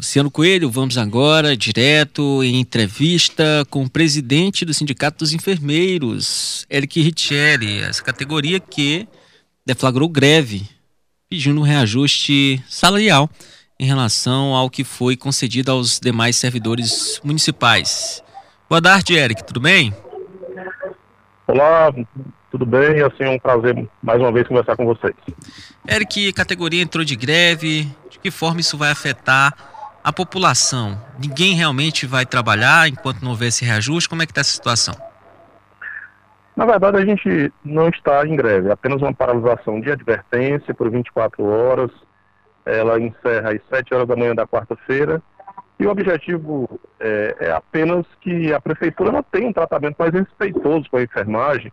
Luciano Coelho, vamos agora direto em entrevista com o presidente do Sindicato dos Enfermeiros, Eric Richelli, essa categoria que deflagrou greve, pedindo um reajuste salarial em relação ao que foi concedido aos demais servidores municipais. Boa tarde, Eric, tudo bem? Olá, tudo bem? Assim, é um prazer mais uma vez conversar com vocês. Eric, categoria entrou de greve, de que forma isso vai afetar a população? Ninguém realmente vai trabalhar enquanto não houver esse reajuste? Como é que está essa situação? Na verdade, a gente não está em greve, é apenas uma paralisação de advertência por 24 horas. Ela encerra às 7 horas da manhã da quarta-feira. E o objetivo é, é, apenas que a prefeitura não tenha um tratamento mais respeitoso com a enfermagem,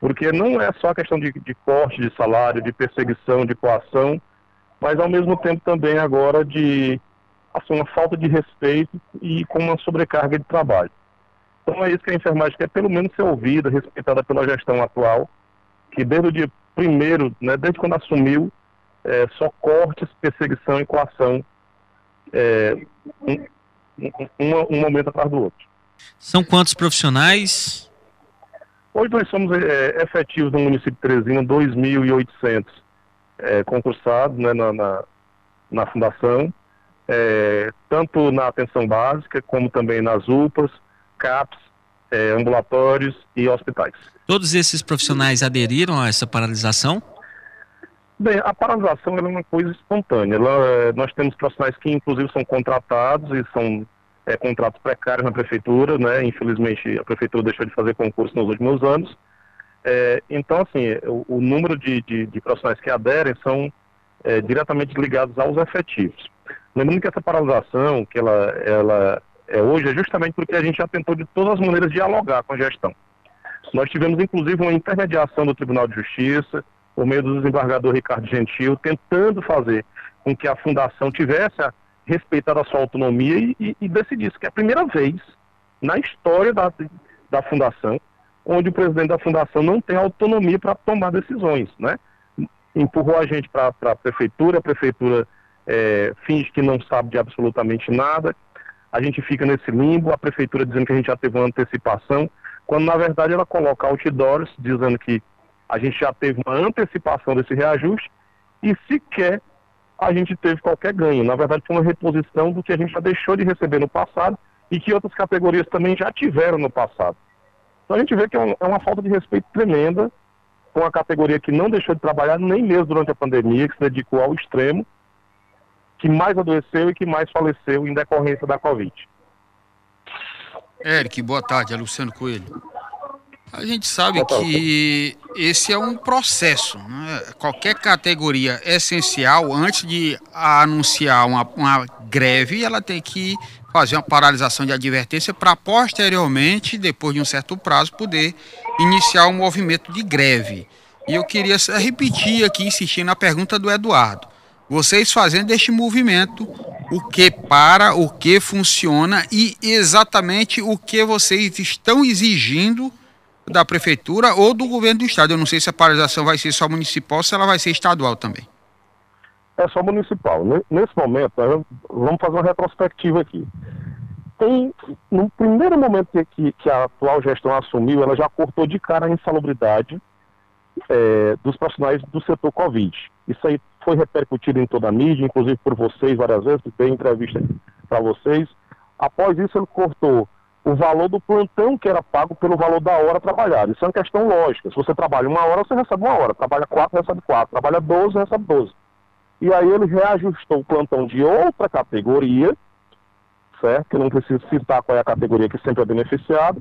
porque não é só questão de, de corte de salário, de perseguição, de coação, mas ao mesmo tempo também agora de assim, uma falta de respeito e com uma sobrecarga de trabalho. Então é isso que a enfermagem quer, pelo menos ser ouvida, respeitada pela gestão atual, que desde o dia primeiro, né, desde quando assumiu, é, só cortes, perseguição e coação, é, um, um, um, momento atrás do outro. São quantos profissionais? Hoje nós somos é, efetivos no município de Teresina, 2.800 é, concursados né, na, na, na fundação, é, tanto na atenção básica, como também nas UPAs, CAPs, é, ambulatórios e hospitais. Todos esses profissionais aderiram a essa paralisação? Bem, a paralisação é uma coisa espontânea. Ela, é, nós temos profissionais que, inclusive, são contratados e são é, contratos precários na prefeitura, né? Infelizmente, a prefeitura deixou de fazer concurso nos últimos anos. É, então, assim, o, o número de, de, de, profissionais que aderem são é, diretamente ligados aos efetivos. Lembrando que essa paralisação, que ela, ela é hoje, é justamente porque a gente já tentou de todas as maneiras dialogar com a gestão. Nós tivemos, inclusive, uma intermediação do Tribunal de Justiça, por meio do desembargador Ricardo Gentil, tentando fazer com que a fundação tivesse respeitado a sua autonomia e, e, e decidisse que é a primeira vez na história da, da fundação onde o presidente da fundação não tem autonomia para tomar decisões, né? Empurrou a gente para a prefeitura, a prefeitura é, finge que não sabe de absolutamente nada, a gente fica nesse limbo, a prefeitura dizendo que a gente já teve uma antecipação, quando na verdade ela coloca outdoors dizendo que a gente já teve uma antecipação desse reajuste e sequer a gente teve qualquer ganho. Na verdade, foi uma reposição do que a gente já deixou de receber no passado e que outras categorias também já tiveram no passado. Então a gente vê que é, é uma falta de respeito tremenda com a categoria que não deixou de trabalhar nem mesmo durante a pandemia, que se dedicou ao extremo, que mais adoeceu e que mais faleceu em decorrência da Covid. Eric, boa tarde, é Luciano Coelho. A gente sabe que esse é um processo. Né? Qualquer categoria essencial, antes de anunciar uma, uma greve, ela tem que fazer uma paralisação de advertência para posteriormente, depois de um certo prazo, poder iniciar um movimento de greve. E eu queria repetir aqui, insistir na pergunta do Eduardo vocês fazendo este movimento, o que para, o que funciona e exatamente o que vocês estão exigindo da prefeitura ou do governo do estado. Eu não sei se a paralisação vai ser só municipal se ela vai ser estadual também. É só municipal. Nesse momento, vamos fazer uma retrospectiva aqui. Tem, no primeiro momento que, que a atual gestão assumiu, ela já cortou de cara a insalubridade é, dos profissionais do setor Covid. Isso aí foi repercutido em toda a mídia, inclusive por vocês várias vezes, dei entrevista para vocês. Após isso, ele cortou o valor do plantão que era pago pelo valor da hora trabalhada. Isso é uma questão lógica. Se você trabalha uma hora, você recebe uma hora. Trabalha quatro, recebe quatro. Trabalha doze, recebe doze. E aí ele reajustou o plantão de outra categoria, certo? Que não preciso citar qual é a categoria que sempre é beneficiada.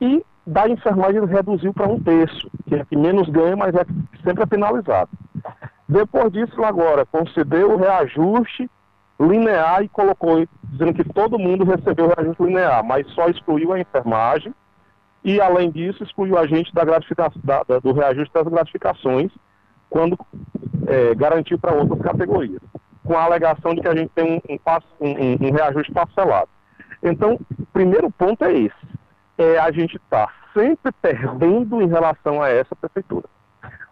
E da enfermagem ele reduziu para um terço, que é que menos ganha, mas é que sempre é penalizado. Depois disso, agora, concedeu o reajuste linear e colocou, dizendo que todo mundo recebeu o reajuste linear, mas só excluiu a enfermagem e, além disso, excluiu a gente da gratificação, da, do reajuste das gratificações, quando é, garantiu para outras categorias, com a alegação de que a gente tem um, um, um, reajuste parcelado. Então, o primeiro ponto é esse, é a gente estar tá sempre perdendo em relação a essa prefeitura.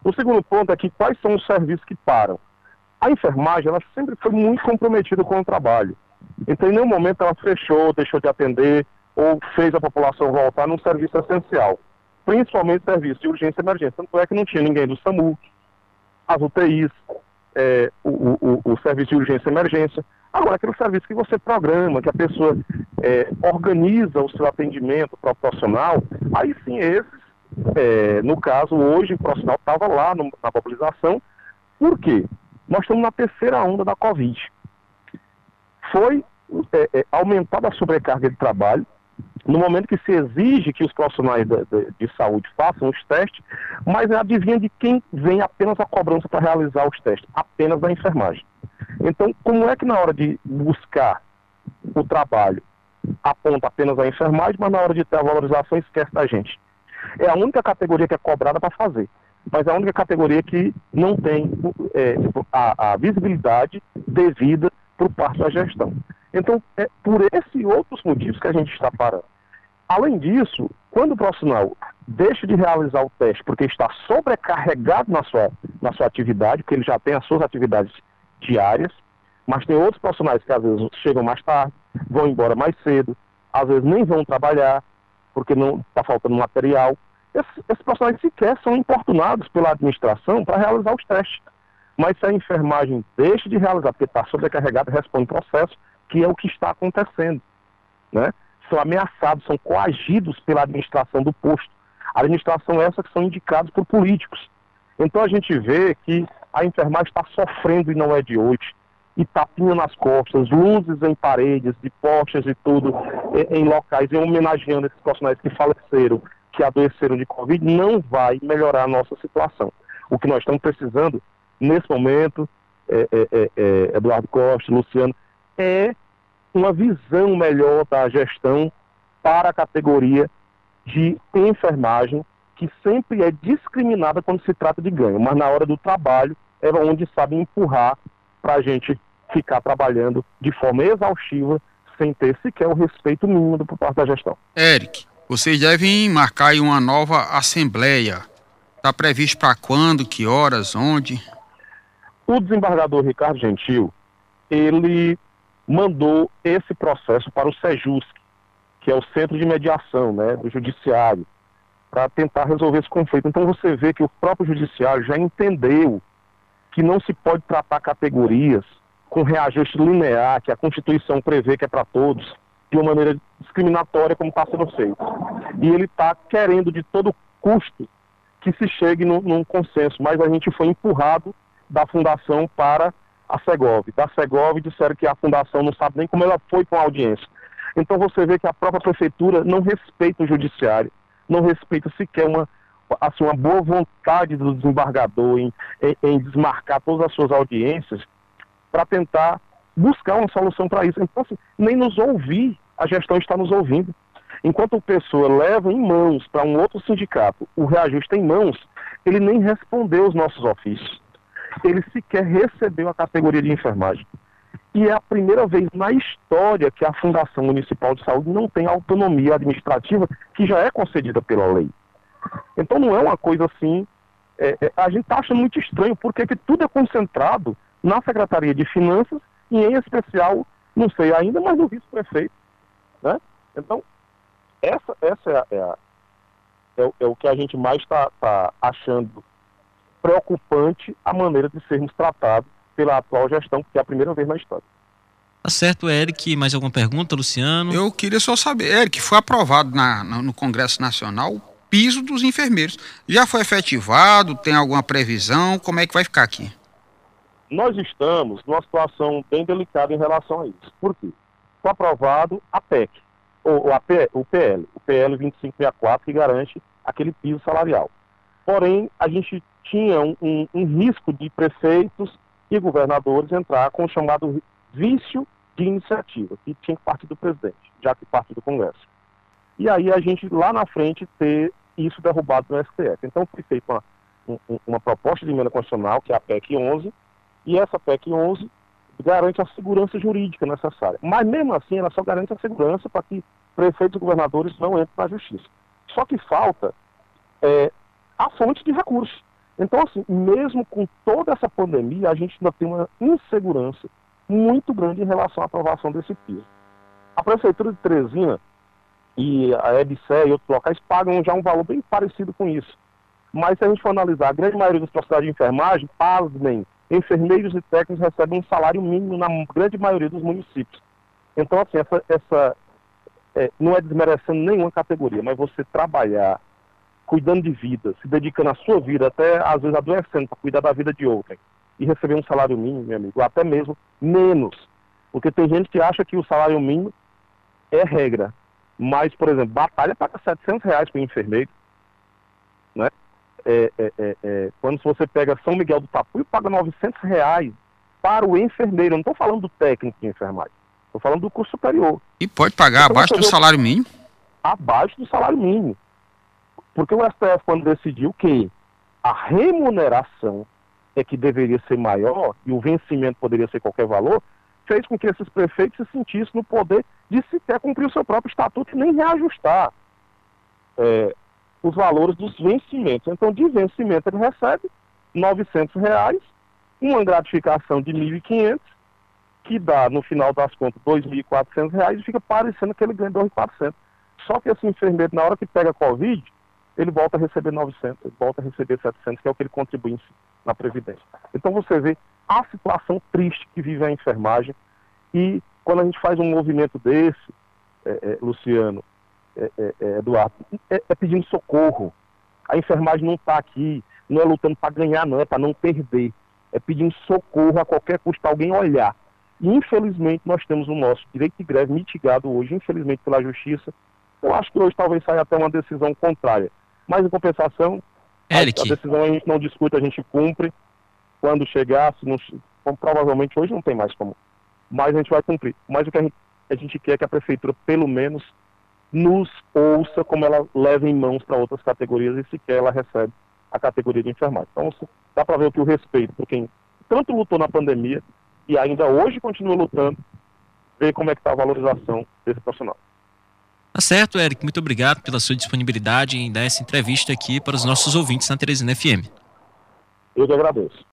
O segundo ponto é que quais são os serviços que param? A enfermagem ela sempre foi muito comprometida com o trabalho. Então, em nenhum momento ela fechou, deixou de atender ou fez a população voltar num serviço essencial, principalmente serviço de urgência e emergência. Tanto é que não tinha ninguém do SAMU, as UTIs, é, o, o, o, serviço de urgência e emergência. Agora, aquele serviço que você programa, que a pessoa é, organiza o seu atendimento proporcional, aí sim esses, é, no caso, hoje o profissional estava lá no, na mobilização. Por quê? Nós estamos na terceira onda da Covid. Foi é, é, aumentada a sobrecarga de trabalho, no momento que se exige que os profissionais de, de, de, saúde façam os testes, mas adivinha de quem vem apenas a cobrança para realizar os testes? Apenas da enfermagem. Então, como é que na hora de buscar o trabalho aponta apenas a enfermagem, mas na hora de ter a valorização esquece da gente? É a única categoria que é cobrada para fazer, mas é a única categoria que não tem é, a, a visibilidade devida por parte da gestão. Então, é por esses e outros motivos que a gente está parando. Além disso, quando o profissional deixa de realizar o teste porque está sobrecarregado na sua, na sua atividade, porque ele já tem as suas atividades diárias, mas tem outros profissionais que às vezes chegam mais tarde, vão embora mais cedo, às vezes nem vão trabalhar porque não está faltando material. Esses, esses profissionais sequer são importunados pela administração para realizar os testes. Mas se a enfermagem deixa de realizar porque está sobrecarregada, responde processo, que é o que está acontecendo. Né? São ameaçados, são coagidos pela administração do posto. A administração essa que são indicados por políticos. Então a gente vê que a enfermagem está sofrendo e não é de hoje. E tapinha nas costas, luzes em paredes, de postes e tudo, em, em locais, e homenageando esses profissionais que faleceram, que adoeceram de Covid, não vai melhorar a nossa situação. O que nós estamos precisando, nesse momento, é, é, é, é Eduardo Costa, Luciano, é uma visão melhor da gestão para a categoria de enfermagem, que sempre é discriminada quando se trata de ganho, mas na hora do trabalho é onde sabe empurrar para a gente ficar trabalhando de forma exaustiva, sem ter sequer o respeito mínimo por parte da gestão. Eric, vocês devem marcar uma nova assembleia. Está previsto para quando, que horas, onde? O desembargador Ricardo Gentil, ele mandou esse processo para o SEJUSC, que é o Centro de Mediação né, do Judiciário, para tentar resolver esse conflito. Então você vê que o próprio Judiciário já entendeu que não se pode tratar categorias com reajuste linear, que a Constituição prevê que é para todos, de uma maneira discriminatória como está sendo feito. E ele está querendo de todo custo que se chegue num, num consenso, mas a gente foi empurrado da fundação para a Segov. Da Segov disseram que a fundação não sabe nem como ela foi com a audiência. Então você vê que a própria prefeitura não respeita o judiciário, não respeita sequer uma, assim, uma boa vontade do desembargador em, em, em desmarcar todas as suas audiências para tentar buscar uma solução para isso. Então, assim, nem nos ouvir, a gestão está nos ouvindo. Enquanto a pessoa leva em mãos para um outro sindicato o reajuste em mãos, ele nem respondeu os nossos ofícios ele sequer recebeu a categoria de enfermagem. E é a primeira vez na história que a Fundação Municipal de Saúde não tem autonomia administrativa que já é concedida pela lei. Então não é uma coisa assim. É, é, a gente está achando muito estranho, porque que tudo é concentrado na Secretaria de Finanças e, em especial, não sei ainda, mas no vice-prefeito. Né? Então, essa, essa é, a, é, a, é, é, o que a gente mais está tá achando preocupante a maneira de sermos tratados pela atual gestão, que é a primeira vez na história. Tá certo, Eric. Mais alguma pergunta, Luciano? Eu queria só saber, Eric, foi aprovado na, no Congresso Nacional o piso dos enfermeiros. Já foi efetivado? Tem alguma previsão? Como é que vai ficar aqui? Nós estamos numa situação bem delicada em relação a isso. Por quê? Foi aprovado a PEC, ou, a P, o PL, o PL 2564, que garante aquele piso salarial. Porém, a gente tinha um, um, um risco de prefeitos e governadores entrar com o chamado vício de iniciativa, que tinha que partir do presidente, já que parte do Congresso. E aí a gente, lá na frente, ter isso derrubado no STF. Então foi feita uma, uma proposta de emenda constitucional, que é a PEC 11, e essa PEC 11 garante a segurança jurídica necessária. Mas mesmo assim, ela só garante a segurança para que prefeitos e governadores não entrem na justiça. Só que falta é, a fonte de recursos. Então, assim, mesmo com toda essa pandemia, a gente ainda tem uma insegurança muito grande em relação à aprovação desse piso. A Prefeitura de Teresina e a EBSE e outros locais pagam já um valor bem parecido com isso. Mas se a gente for analisar, a grande maioria dos profissionais de enfermagem, pasmem, enfermeiros e técnicos recebem um salário mínimo na grande maioria dos municípios. Então, assim, essa, essa é, não é desmerecendo nenhuma categoria, mas você trabalhar cuidando de vida, se dedicando à sua vida, até às vezes adoecendo para cuidar da vida de outrem, e receber um salário mínimo, meu amigo, até mesmo menos. Porque tem gente que acha que o salário mínimo é regra. Mas, por exemplo, batalha paga 700 reais para o enfermeiro. Né? É, é, é, é, quando você pega São Miguel do Tapuio, paga 900 reais para o enfermeiro. Eu não estou falando do técnico de enfermagem. Estou falando do curso superior. E pode pagar então, abaixo do salário mínimo? Abaixo do salário mínimo. Porque o STF, quando decidiu que a remuneração é que deveria ser maior e o vencimento poderia ser qualquer valor, fez com que esses prefeitos se sentissem no poder de sequer cumprir o seu próprio estatuto e nem reajustar é, os valores dos vencimentos. Então, de vencimento, ele recebe 900 reais, uma gratificação de R$ 1.500, que dá, no final das contas, R$ 2.400 e fica parecendo que ele ganha R$ 2.400. Só que esse enfermeiro, na hora que pega Covid, ele volta a receber 900, ele volta a receber 700, que é o que ele contribui na Previdência. Então você vê a situação triste que vive a enfermagem e quando a gente faz um movimento desse, é, é, Luciano, Eduardo, é, é, pedindo socorro. A enfermagem não está aqui, não é lutando para ganhar, não, é para não perder. É pedindo socorro a qualquer custo, alguém olhar. E, infelizmente, nós temos o nosso direito de greve mitigado hoje, infelizmente, pela Justiça. Eu acho que hoje talvez saia até uma decisão contrária. Mas, em compensação, Eric. A, a, decisão a gente não discute, a gente cumpre. Quando chegar, se não, provavelmente hoje não tem mais como. Mas a gente vai cumprir. Mas o que a gente, a gente quer é que a prefeitura, pelo menos, nos ouça como ela leva em mãos para outras categorias e sequer ela recebe a categoria de enfermagem. Então, dá para ver que o respeito por quem tanto lutou na pandemia e ainda hoje continua lutando, ver como é que está a valorização desse profissional. Tá certo, Eric. Muito obrigado pela sua disponibilidade em dar essa entrevista aqui para os nossos ouvintes na Teresina FM. Eu que agradeço.